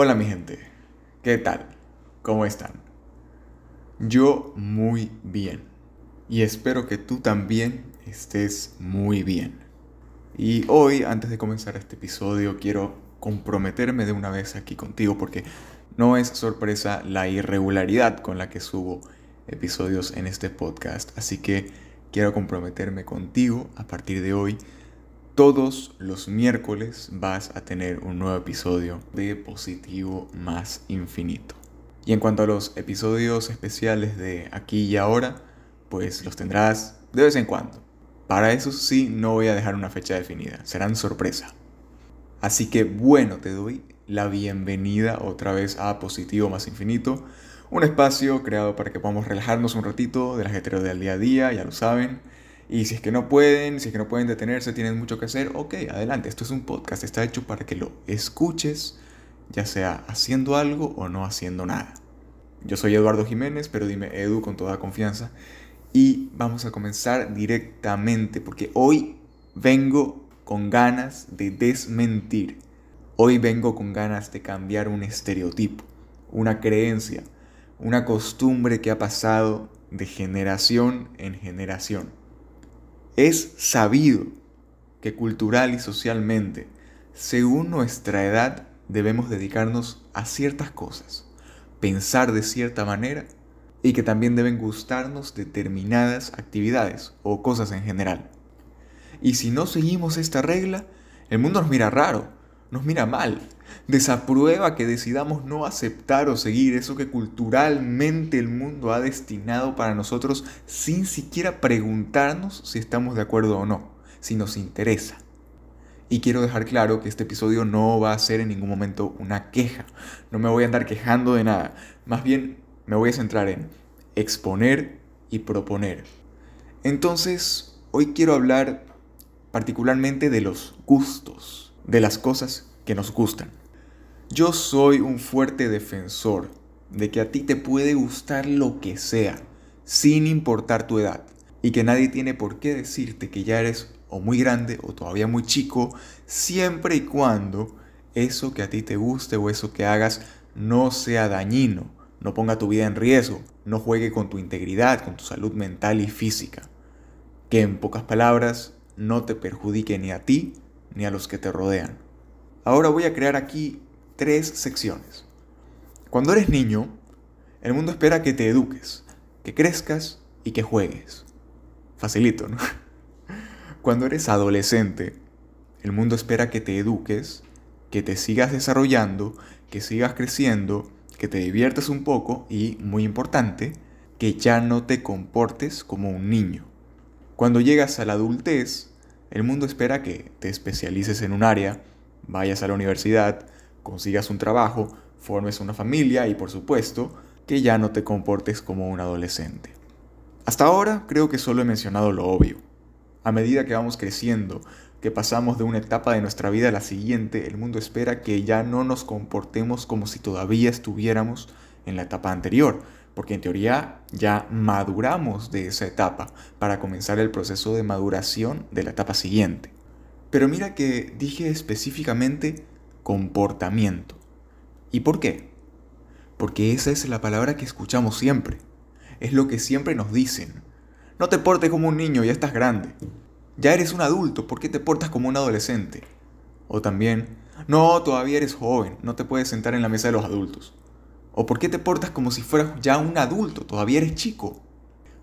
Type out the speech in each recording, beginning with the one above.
Hola mi gente, ¿qué tal? ¿Cómo están? Yo muy bien y espero que tú también estés muy bien. Y hoy, antes de comenzar este episodio, quiero comprometerme de una vez aquí contigo porque no es sorpresa la irregularidad con la que subo episodios en este podcast. Así que quiero comprometerme contigo a partir de hoy todos los miércoles vas a tener un nuevo episodio de Positivo más Infinito. Y en cuanto a los episodios especiales de aquí y ahora, pues los tendrás de vez en cuando. Para eso sí, no voy a dejar una fecha definida, serán sorpresa. Así que bueno, te doy la bienvenida otra vez a Positivo más Infinito, un espacio creado para que podamos relajarnos un ratito del ajetreo del día a día, ya lo saben y si es que no pueden, si es que no pueden detenerse, tienen mucho que hacer, ok, adelante, esto es un podcast, está hecho para que lo escuches, ya sea haciendo algo o no haciendo nada. Yo soy Eduardo Jiménez, pero dime Edu con toda confianza. Y vamos a comenzar directamente, porque hoy vengo con ganas de desmentir. Hoy vengo con ganas de cambiar un estereotipo, una creencia, una costumbre que ha pasado de generación en generación. Es sabido que cultural y socialmente, según nuestra edad, debemos dedicarnos a ciertas cosas, pensar de cierta manera y que también deben gustarnos determinadas actividades o cosas en general. Y si no seguimos esta regla, el mundo nos mira raro, nos mira mal, desaprueba que decidamos no aceptar o seguir eso que culturalmente el mundo ha destinado para nosotros sin siquiera preguntarnos si estamos de acuerdo o no, si nos interesa. Y quiero dejar claro que este episodio no va a ser en ningún momento una queja, no me voy a andar quejando de nada, más bien me voy a centrar en exponer y proponer. Entonces, hoy quiero hablar particularmente de los gustos de las cosas que nos gustan. Yo soy un fuerte defensor de que a ti te puede gustar lo que sea, sin importar tu edad, y que nadie tiene por qué decirte que ya eres o muy grande o todavía muy chico, siempre y cuando eso que a ti te guste o eso que hagas no sea dañino, no ponga tu vida en riesgo, no juegue con tu integridad, con tu salud mental y física. Que en pocas palabras no te perjudique ni a ti ni a los que te rodean. Ahora voy a crear aquí tres secciones. Cuando eres niño, el mundo espera que te eduques, que crezcas y que juegues. Facilito, ¿no? Cuando eres adolescente, el mundo espera que te eduques, que te sigas desarrollando, que sigas creciendo, que te diviertas un poco y, muy importante, que ya no te comportes como un niño. Cuando llegas a la adultez, el mundo espera que te especialices en un área, vayas a la universidad, consigas un trabajo, formes una familia y por supuesto que ya no te comportes como un adolescente. Hasta ahora creo que solo he mencionado lo obvio. A medida que vamos creciendo, que pasamos de una etapa de nuestra vida a la siguiente, el mundo espera que ya no nos comportemos como si todavía estuviéramos en la etapa anterior, porque en teoría ya maduramos de esa etapa para comenzar el proceso de maduración de la etapa siguiente. Pero mira que dije específicamente comportamiento. ¿Y por qué? Porque esa es la palabra que escuchamos siempre. Es lo que siempre nos dicen. No te portes como un niño, ya estás grande. Ya eres un adulto, ¿por qué te portas como un adolescente? O también, no, todavía eres joven, no te puedes sentar en la mesa de los adultos. ¿O por qué te portas como si fueras ya un adulto? Todavía eres chico.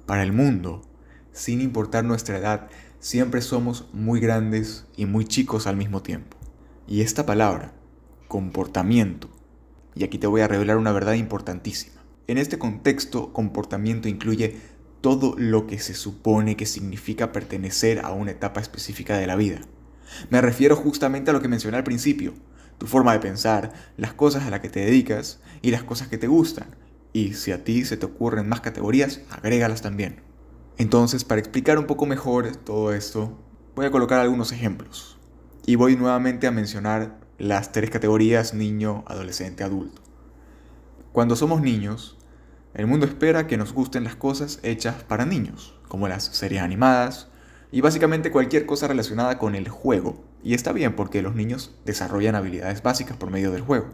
Para el mundo, sin importar nuestra edad, siempre somos muy grandes y muy chicos al mismo tiempo. Y esta palabra, comportamiento, y aquí te voy a revelar una verdad importantísima. En este contexto, comportamiento incluye todo lo que se supone que significa pertenecer a una etapa específica de la vida. Me refiero justamente a lo que mencioné al principio, tu forma de pensar, las cosas a las que te dedicas y las cosas que te gustan. Y si a ti se te ocurren más categorías, agrégalas también. Entonces, para explicar un poco mejor todo esto, voy a colocar algunos ejemplos. Y voy nuevamente a mencionar las tres categorías niño, adolescente, adulto. Cuando somos niños, el mundo espera que nos gusten las cosas hechas para niños, como las series animadas y básicamente cualquier cosa relacionada con el juego, y está bien porque los niños desarrollan habilidades básicas por medio del juego.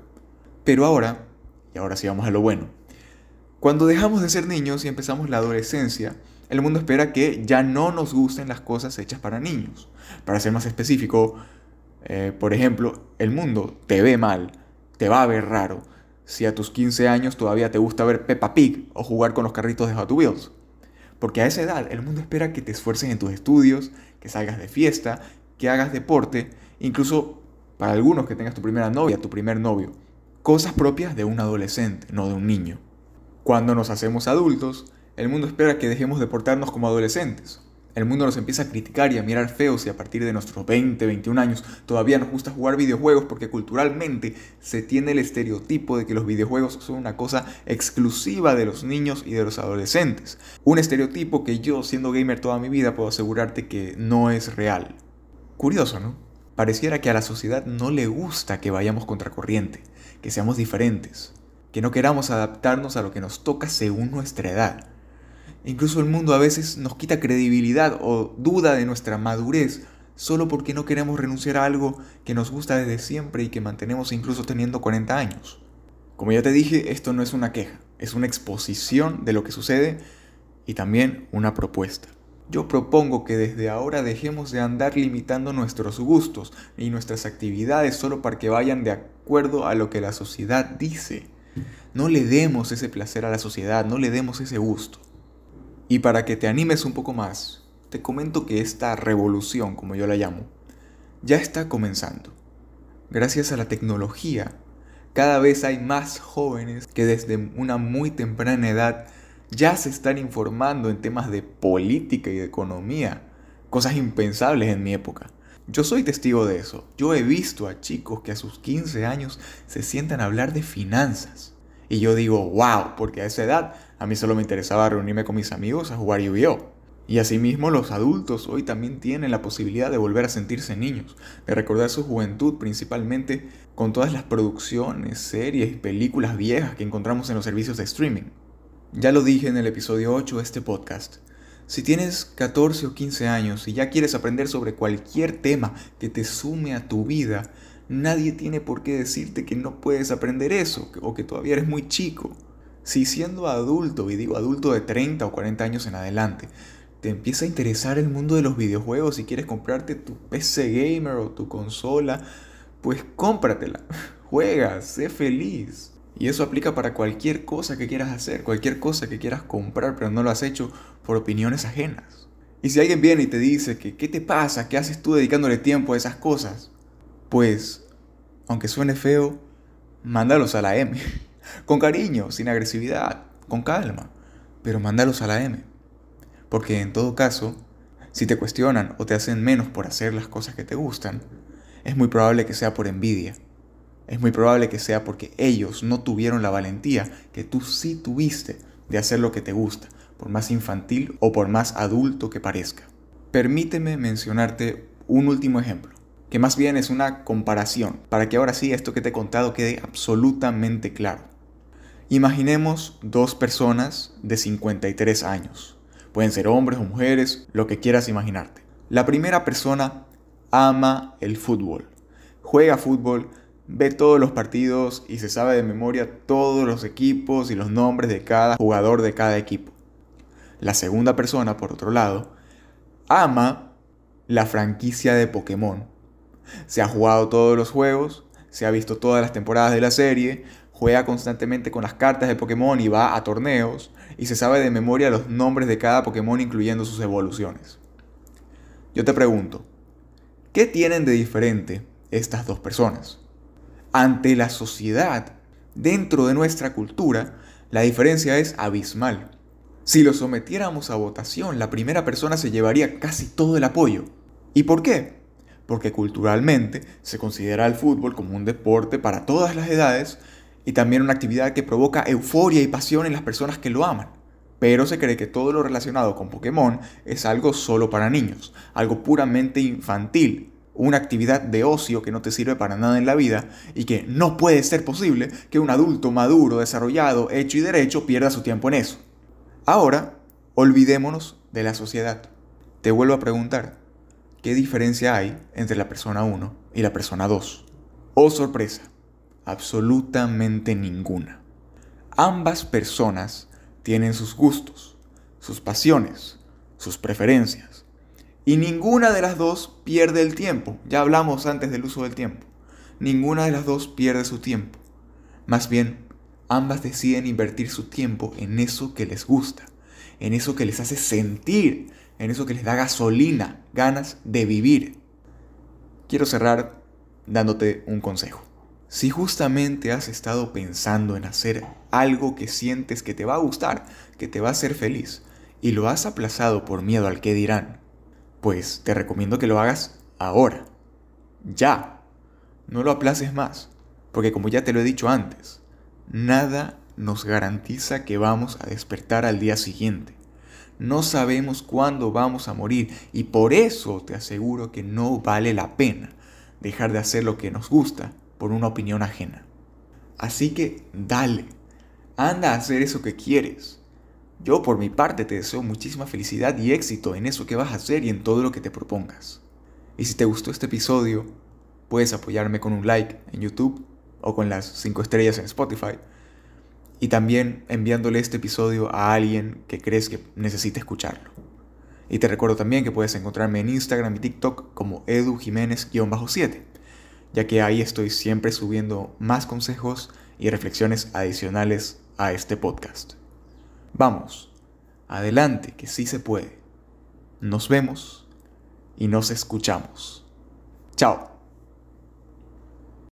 Pero ahora, y ahora sí vamos a lo bueno, cuando dejamos de ser niños y empezamos la adolescencia, el mundo espera que ya no nos gusten las cosas hechas para niños. Para ser más específico, eh, por ejemplo, el mundo te ve mal, te va a ver raro, si a tus 15 años todavía te gusta ver Peppa Pig o jugar con los carritos de Hot Wheels. Porque a esa edad el mundo espera que te esfuerces en tus estudios, que salgas de fiesta, que hagas deporte, incluso para algunos que tengas tu primera novia, tu primer novio. Cosas propias de un adolescente, no de un niño. Cuando nos hacemos adultos, el mundo espera que dejemos de portarnos como adolescentes. El mundo nos empieza a criticar y a mirar feos y a partir de nuestros 20, 21 años todavía nos gusta jugar videojuegos porque culturalmente se tiene el estereotipo de que los videojuegos son una cosa exclusiva de los niños y de los adolescentes. Un estereotipo que yo, siendo gamer toda mi vida, puedo asegurarte que no es real. Curioso, ¿no? Pareciera que a la sociedad no le gusta que vayamos contracorriente, que seamos diferentes, que no queramos adaptarnos a lo que nos toca según nuestra edad. Incluso el mundo a veces nos quita credibilidad o duda de nuestra madurez solo porque no queremos renunciar a algo que nos gusta desde siempre y que mantenemos incluso teniendo 40 años. Como ya te dije, esto no es una queja, es una exposición de lo que sucede y también una propuesta. Yo propongo que desde ahora dejemos de andar limitando nuestros gustos y nuestras actividades solo para que vayan de acuerdo a lo que la sociedad dice. No le demos ese placer a la sociedad, no le demos ese gusto. Y para que te animes un poco más, te comento que esta revolución, como yo la llamo, ya está comenzando. Gracias a la tecnología, cada vez hay más jóvenes que desde una muy temprana edad ya se están informando en temas de política y de economía, cosas impensables en mi época. Yo soy testigo de eso. Yo he visto a chicos que a sus 15 años se sientan a hablar de finanzas. Y yo digo, wow, porque a esa edad a mí solo me interesaba reunirme con mis amigos a jugar Yu-Gi-Oh! Y asimismo los adultos hoy también tienen la posibilidad de volver a sentirse niños, de recordar su juventud principalmente con todas las producciones, series y películas viejas que encontramos en los servicios de streaming. Ya lo dije en el episodio 8 de este podcast. Si tienes 14 o 15 años y ya quieres aprender sobre cualquier tema que te sume a tu vida, nadie tiene por qué decirte que no puedes aprender eso o que todavía eres muy chico. Si siendo adulto, y digo adulto de 30 o 40 años en adelante, te empieza a interesar el mundo de los videojuegos y quieres comprarte tu PC gamer o tu consola, pues cómpratela, juega, sé feliz. Y eso aplica para cualquier cosa que quieras hacer, cualquier cosa que quieras comprar, pero no lo has hecho por opiniones ajenas. Y si alguien viene y te dice que qué te pasa, qué haces tú dedicándole tiempo a esas cosas, pues, aunque suene feo, mándalos a la M. Con cariño, sin agresividad, con calma, pero mándalos a la M. Porque en todo caso, si te cuestionan o te hacen menos por hacer las cosas que te gustan, es muy probable que sea por envidia. Es muy probable que sea porque ellos no tuvieron la valentía que tú sí tuviste de hacer lo que te gusta, por más infantil o por más adulto que parezca. Permíteme mencionarte un último ejemplo, que más bien es una comparación, para que ahora sí esto que te he contado quede absolutamente claro. Imaginemos dos personas de 53 años. Pueden ser hombres o mujeres, lo que quieras imaginarte. La primera persona ama el fútbol. Juega fútbol, ve todos los partidos y se sabe de memoria todos los equipos y los nombres de cada jugador de cada equipo. La segunda persona, por otro lado, ama la franquicia de Pokémon. Se ha jugado todos los juegos, se ha visto todas las temporadas de la serie, juega constantemente con las cartas de Pokémon y va a torneos, y se sabe de memoria los nombres de cada Pokémon incluyendo sus evoluciones. Yo te pregunto, ¿qué tienen de diferente estas dos personas? Ante la sociedad, dentro de nuestra cultura, la diferencia es abismal. Si lo sometiéramos a votación, la primera persona se llevaría casi todo el apoyo. ¿Y por qué? Porque culturalmente se considera el fútbol como un deporte para todas las edades y también una actividad que provoca euforia y pasión en las personas que lo aman. Pero se cree que todo lo relacionado con Pokémon es algo solo para niños, algo puramente infantil, una actividad de ocio que no te sirve para nada en la vida y que no puede ser posible que un adulto maduro, desarrollado, hecho y derecho pierda su tiempo en eso. Ahora, olvidémonos de la sociedad. Te vuelvo a preguntar, ¿qué diferencia hay entre la persona 1 y la persona 2? Oh sorpresa, absolutamente ninguna. Ambas personas tienen sus gustos, sus pasiones, sus preferencias. Y ninguna de las dos pierde el tiempo. Ya hablamos antes del uso del tiempo. Ninguna de las dos pierde su tiempo. Más bien, ambas deciden invertir su tiempo en eso que les gusta, en eso que les hace sentir, en eso que les da gasolina, ganas de vivir. Quiero cerrar dándote un consejo. Si justamente has estado pensando en hacer algo que sientes que te va a gustar, que te va a hacer feliz, y lo has aplazado por miedo al que dirán, pues te recomiendo que lo hagas ahora, ya. No lo aplaces más, porque como ya te lo he dicho antes, nada nos garantiza que vamos a despertar al día siguiente. No sabemos cuándo vamos a morir y por eso te aseguro que no vale la pena dejar de hacer lo que nos gusta por una opinión ajena. Así que dale, anda a hacer eso que quieres. Yo por mi parte te deseo muchísima felicidad y éxito en eso que vas a hacer y en todo lo que te propongas. Y si te gustó este episodio, puedes apoyarme con un like en YouTube o con las 5 estrellas en Spotify. Y también enviándole este episodio a alguien que crees que necesita escucharlo. Y te recuerdo también que puedes encontrarme en Instagram y TikTok como edujiménez-7, ya que ahí estoy siempre subiendo más consejos y reflexiones adicionales a este podcast. Vamos, adelante, que sí se puede. Nos vemos y nos escuchamos. Chao.